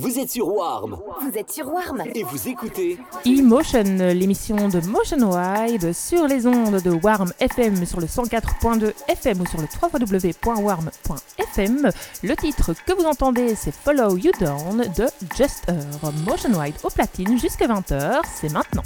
Vous êtes sur Warm Vous êtes sur Warm et vous écoutez E-Motion, l'émission de Motion Wide sur les ondes de Warm FM sur le 104.2 FM ou sur le www.warm.fm. Le titre que vous entendez, c'est Follow You Down de Jester. Motion Wide au platine jusqu'à 20h, c'est maintenant.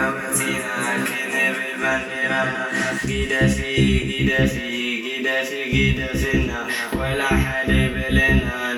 موتها في في في ولا حليب لنا.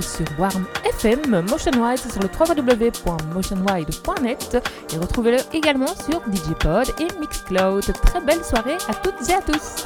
Sur Warm FM. Motion Wide, c'est sur le www.motionwide.net et retrouvez-le également sur Digipod et Mixcloud. Très belle soirée à toutes et à tous.